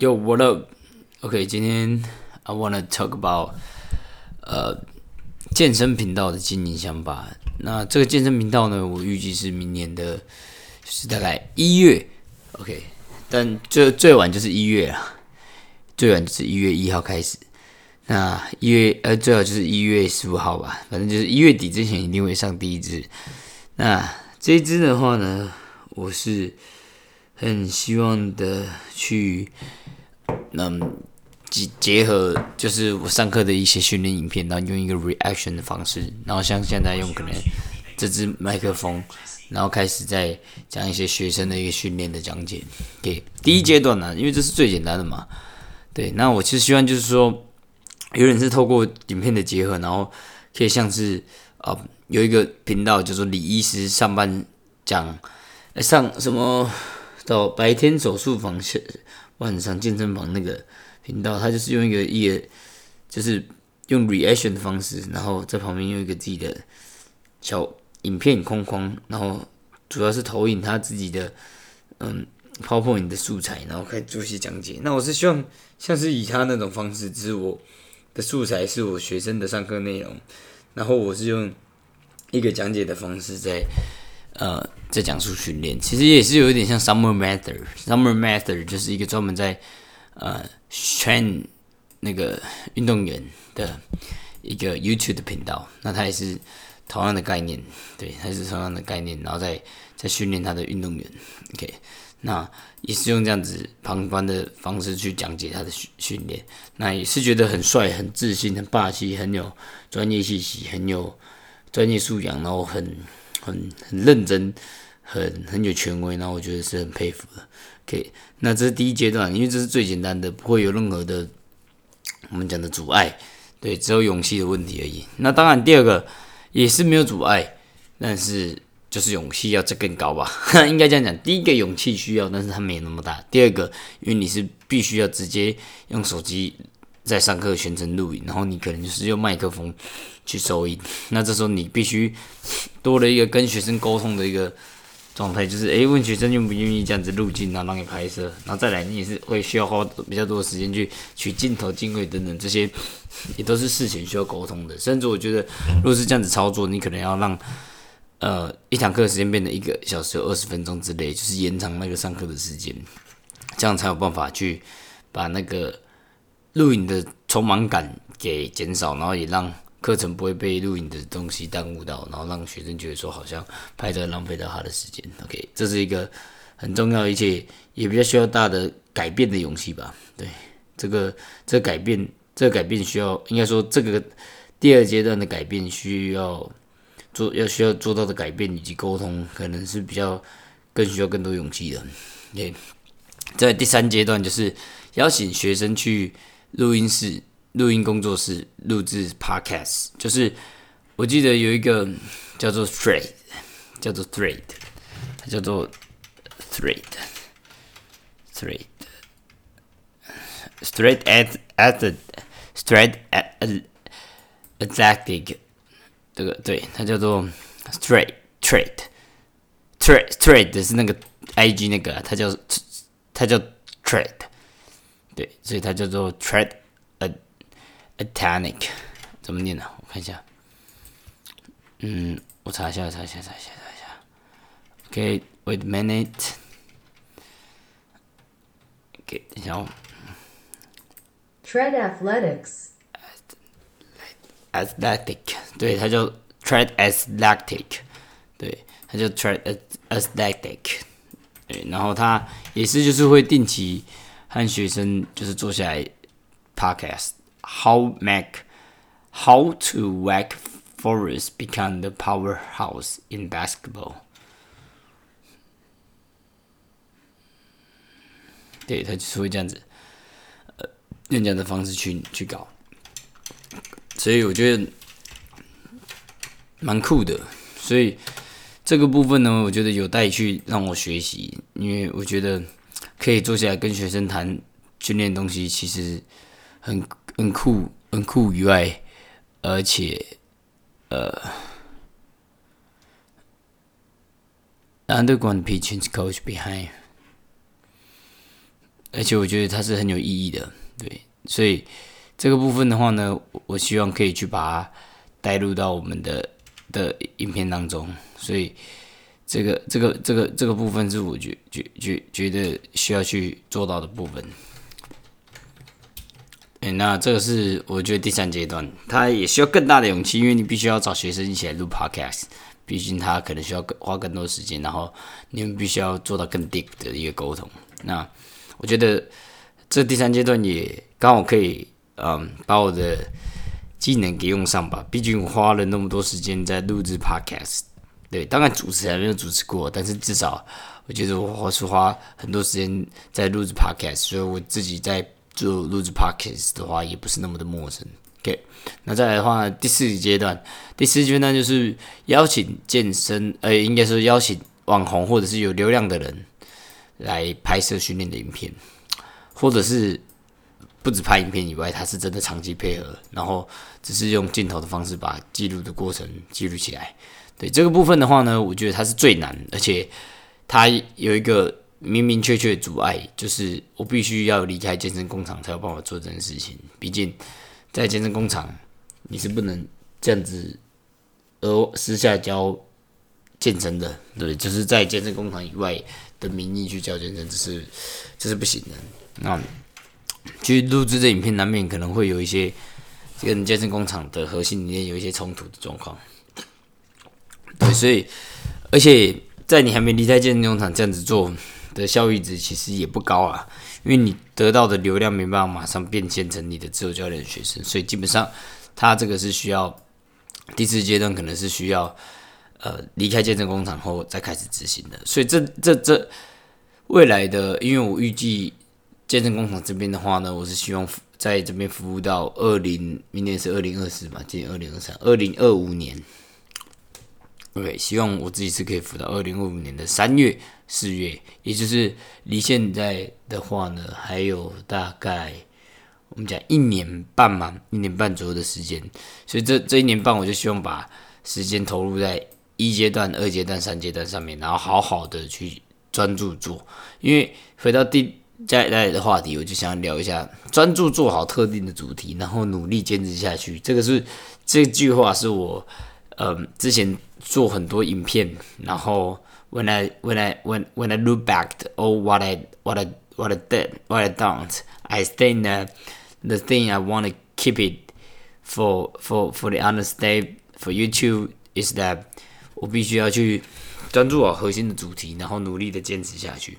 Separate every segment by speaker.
Speaker 1: Yo, what up? OK，今天 I wanna talk about 呃健身频道的经营想法。那这个健身频道呢，我预计是明年的，是大概一月。OK，但最最晚就是一月啊，最晚就是一月一号开始。那一月呃，最好就是一月十五号吧，反正就是一月底之前一定会上第一支。那这一支的话呢，我是很希望的去。嗯，结结合就是我上课的一些训练影片，然后用一个 reaction 的方式，然后像现在用可能这支麦克风，然后开始在讲一些学生的一个训练的讲解。给第一阶段呢，因为这是最简单的嘛。对，那我其实希望就是说，有点是透过影片的结合，然后可以像是啊有一个频道，就是李医师上班讲上什么到白天手术房去。晚上健身房那个频道，他就是用一个一个，就是用 reaction 的方式，然后在旁边用一个自己的小影片框框，然后主要是投影他自己的嗯 PowerPoint 的素材，然后开始做些讲解。那我是希望像是以他那种方式，只是我的素材是我学生的上课内容，然后我是用一个讲解的方式在。呃，在讲述训练，其实也是有一点像 Summer Method。Summer Method 就是一个专门在呃 train 那个运动员的一个 YouTube 的频道。那他也是同样的概念，对，还是同样的概念，然后再在训练他的运动员。OK，那也是用这样子旁观的方式去讲解他的训训练。那也是觉得很帅、很自信、很霸气、很有专业气息、很有专业素养，然后很。很很认真，很很有权威，那我觉得是很佩服的。OK，那这是第一阶段，因为这是最简单的，不会有任何的我们讲的阻碍，对，只有勇气的问题而已。那当然，第二个也是没有阻碍，但是就是勇气要再更高吧，应该这样讲。第一个勇气需要，但是它没那么大。第二个，因为你是必须要直接用手机。在上课全程录影，然后你可能就是用麦克风去收音，那这时候你必须多了一个跟学生沟通的一个状态，就是诶，问学生愿不愿意这样子录镜，然后让你拍摄，然后再来你也是会需要花比较多的时间去取镜头、镜位等等这些，也都是事前需要沟通的。甚至我觉得，如果是这样子操作，你可能要让呃一堂课时间变得一个小时二十分钟之类，就是延长那个上课的时间，这样才有办法去把那个。录影的匆忙感给减少，然后也让课程不会被录影的东西耽误到，然后让学生觉得说好像拍照浪费到他的时间。OK，这是一个很重要，一切也比较需要大的改变的勇气吧。对，这个这改变，这改变需要，应该说这个第二阶段的改变需要做，要需要做到的改变以及沟通，可能是比较更需要更多勇气的。OK，在第三阶段就是邀请学生去。录音室、录音工作室录制 Podcast，就是我记得有一个叫做 Thread，叫做 Thread，它叫做 Thread，Thread，Thread at at the Thread at Atlantic，这个对，它叫做 Thread，Thread，Thread，Thread 是那个 IG 那个，它叫它叫 Thread。对，所以它叫做 Tread a Atanic，怎么念呢？我看一下。嗯，我查一下，查一下，查一下，查一下。OK，wait a minute。OK，等一下哦。
Speaker 2: Tread Athletics。
Speaker 1: Athletic，对，它叫 Tread Athletic，对，它叫 Tread Athletic，对，然后它也是就是会定期。和学生就是坐下来，podcast，how make，how to Wake Forest become the powerhouse in basketball。对他就是会这样子，呃，用这样的方式去去搞，所以我觉得蛮酷的。所以这个部分呢，我觉得有待去让我学习，因为我觉得。可以坐下来跟学生谈训练东西，其实很很酷，很酷以外，而且呃，underground pitching coach behind 而且我觉得它是很有意义的，对，所以这个部分的话呢，我希望可以去把它带入到我们的的影片当中，所以这个这个这个这个部分是我觉觉觉觉得需要去做到的部分。哎，那这个是我觉得第三阶段，它也需要更大的勇气，因为你必须要找学生一起来录 podcast，毕竟他可能需要更花更多时间，然后你们必须要做到更 deep 的一个沟通。那我觉得这第三阶段也刚好可以，嗯，把我的技能给用上吧。毕竟我花了那么多时间在录制 podcast，对，当然主持还没有主持过，但是至少我觉得我是花很多时间在录制 podcast，所以我自己在。做录制 podcast 的话，也不是那么的陌生。OK，那再来的话，第四阶段，第四阶段就是邀请健身，呃，应该说邀请网红或者是有流量的人来拍摄训练的影片，或者是不止拍影片以外，他是真的长期配合，然后只是用镜头的方式把记录的过程记录起来。对这个部分的话呢，我觉得他是最难，而且他有一个。明明确确阻碍就是我必须要离开健身工厂才有办法做这件事情。毕竟在健身工厂你是不能这样子，而私下教健身的，对，就是在健身工厂以外的名义去教健身，这是这是不行的。那去录制这影片，难免可能会有一些跟健身工厂的核心理念有一些冲突的状况。对，所以而且在你还没离开健身工厂这样子做。的效益值其实也不高啊，因为你得到的流量没办法马上变现成你的自由教练学生，所以基本上他这个是需要第四阶段可能是需要呃离开健身工厂后再开始执行的。所以这这这未来的，因为我预计健身工厂这边的话呢，我是希望在这边服务到二零，明年是二零二四嘛，今年二零二三，二零二五年。OK，希望我自己是可以服到二零二五年的三月。四月，也就是离现在的话呢，还有大概我们讲一年半嘛，一年半左右的时间。所以这这一年半，我就希望把时间投入在一阶段、二阶段、三阶段上面，然后好好的去专注做。因为回到第接下来的话题，我就想聊一下专注做好特定的主题，然后努力坚持下去。这个是这句话是我嗯之前做很多影片，然后。when I when I when when I look back to oh what I what I what I did what I don't I think that the thing I want to keep it for for for the understand for YouTube is that 我必须要去专注好核心的主题，然后努力的坚持下去。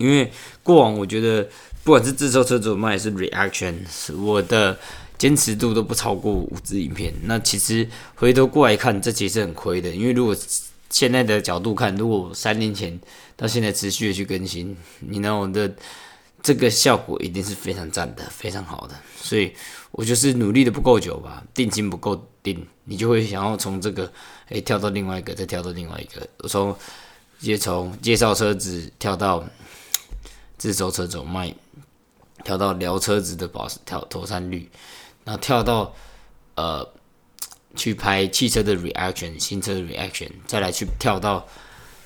Speaker 1: 因为过往我觉得不管是自售车主卖还是 reaction，我的坚持度都不超过五支影片。那其实回头过来看，这其实很亏的，因为如果现在的角度看，如果三年前到现在持续的去更新，你那，我的这个效果一定是非常赞的，非常好的。所以我就是努力的不够久吧，定金不够定，你就会想要从这个诶跳到另外一个，再跳到另外一个。我从接从介绍车子跳到自走车走卖，跳到聊车子的保跳投产率，然后跳到呃。去拍汽车的 reaction，新车的 reaction，再来去跳到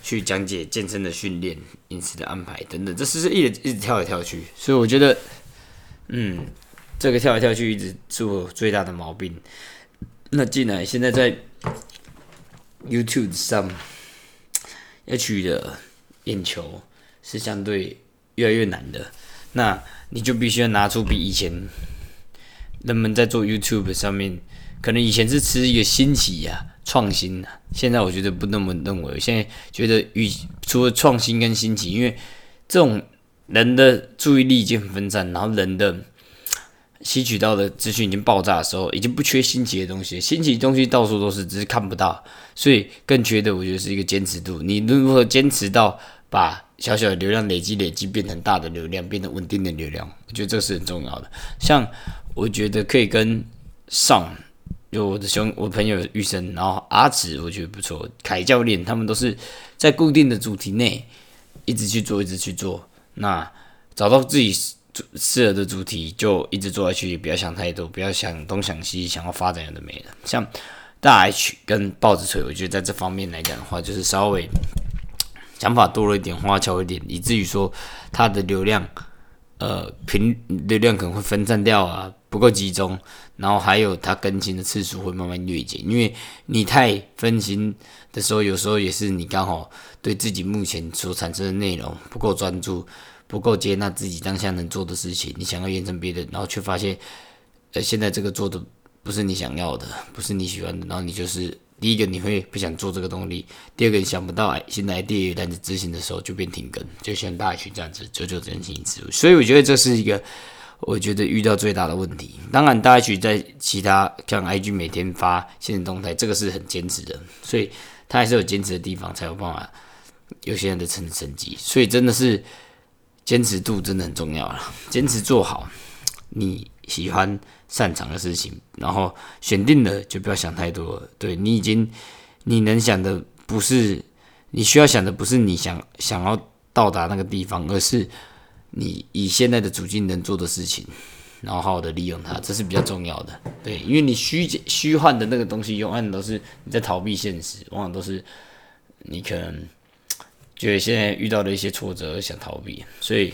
Speaker 1: 去讲解健身的训练、饮食的安排等等，这是一直一直跳来跳去，所以我觉得，嗯，这个跳来跳去一直是我最大的毛病。那进来现在在 YouTube 上要取得眼球是相对越来越难的，那你就必须要拿出比以前人们在做 YouTube 上面。可能以前是吃一个新奇呀、创新啊，现在我觉得不那么认为。现在觉得与除了创新跟新奇，因为这种人的注意力已经很分散，然后人的吸取到的资讯已经爆炸的时候，已经不缺新奇的东西。新奇东西到处都是，只是看不到，所以更缺的我觉得是一个坚持度。你如何坚持到把小小的流量累积累积变成大的流量，变成稳定的流量？我觉得这是很重要的。像我觉得可以跟上。就我的兄，我朋友玉生，然后阿紫，我觉得不错。凯教练，他们都是在固定的主题内一直去做，一直去做。那找到自己适适合的主题，就一直做下去，不要想太多，不要想东想西，想要发展有的没的。像大 H 跟豹子锤，我觉得在这方面来讲的话，就是稍微想法多了一点，花俏一点，以至于说他的流量呃频流量可能会分散掉啊，不够集中，然后还有它更新的次数会慢慢略减，因为你太分心的时候，有时候也是你刚好对自己目前所产生的内容不够专注，不够接纳自己当下能做的事情，你想要延伸别的，然后却发现，呃，现在这个做的不是你想要的，不是你喜欢的，然后你就是第一个你会不想做这个动力，第二个你想不到哎新的 idea 但是执行的时候就变停更，就像大群这样子，久久更新一次，所以我觉得这是一个。我觉得遇到最大的问题，当然大家去在其他像 IG 每天发现实动态，这个是很坚持的，所以他还是有坚持的地方，才有办法有些人的成成绩。所以真的是坚持度真的很重要了，坚持做好你喜欢擅长的事情，然后选定了就不要想太多。对你已经你能想的不是你需要想的不是你想想要到达那个地方，而是。你以现在的处境能做的事情，然后好好的利用它，这是比较重要的。对，因为你虚虚幻的那个东西，永远都是你在逃避现实，往往都是你可能觉得现在遇到的一些挫折想逃避。所以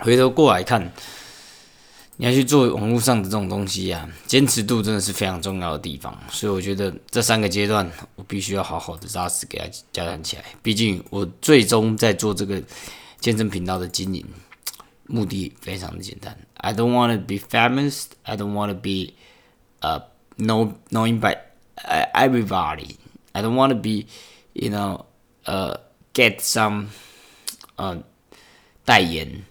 Speaker 1: 回头过来看，你要去做网络上的这种东西啊，坚持度真的是非常重要的地方。所以我觉得这三个阶段，我必须要好好的扎实给它加强起来。毕竟我最终在做这个。健身频道的经营目的非常的简单。I don't want to be famous. I don't want to be uh know knowing by everybody. I don't want to be you know uh get some uh 代言。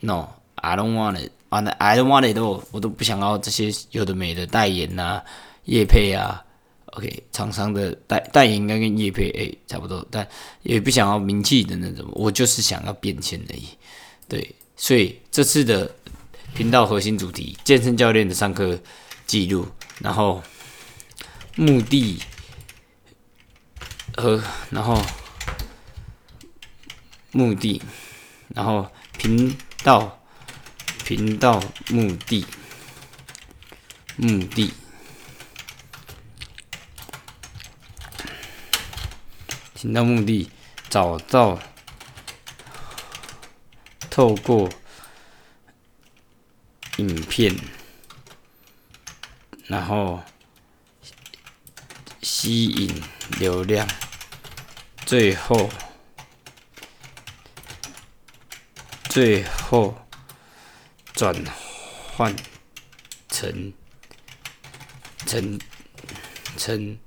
Speaker 1: No, I don't want it. 完了 I don't want it all. 我都不想要这些有的没的代言呐、业配啊。OK，厂商的代代言应该跟叶配诶差不多，但也不想要名气的那种，我就是想要变现而已。对，所以这次的频道核心主题，健身教练的上课记录，然后目的和然后目的，然后频道频道目的目的。听到目的，找到透过影片，然后吸引流量，最后最后转换成成成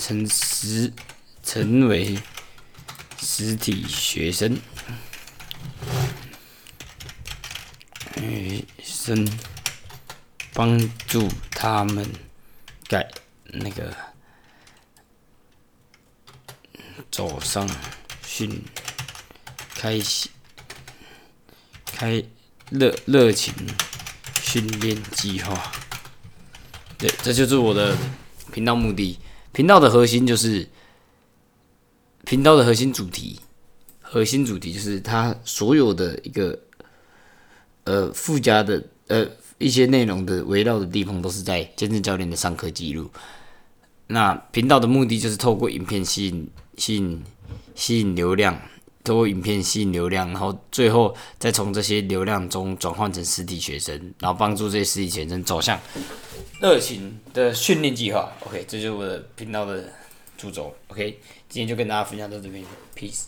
Speaker 1: 成实。成为实体学生，学生帮助他们改那个走上训开始开热热情训练计划。对，这就是我的频道目的。频道的核心就是。频道的核心主题，核心主题就是它所有的一个呃附加的呃一些内容的围绕的地方，都是在健身教练的上课记录。那频道的目的就是透过影片吸引吸引吸引流量，通过影片吸引流量，然后最后再从这些流量中转换成实体学生，然后帮助这些实体学生走向热情的训练计划。OK，这就是我的频道的主轴。OK。今天就跟大家分享到这边，peace。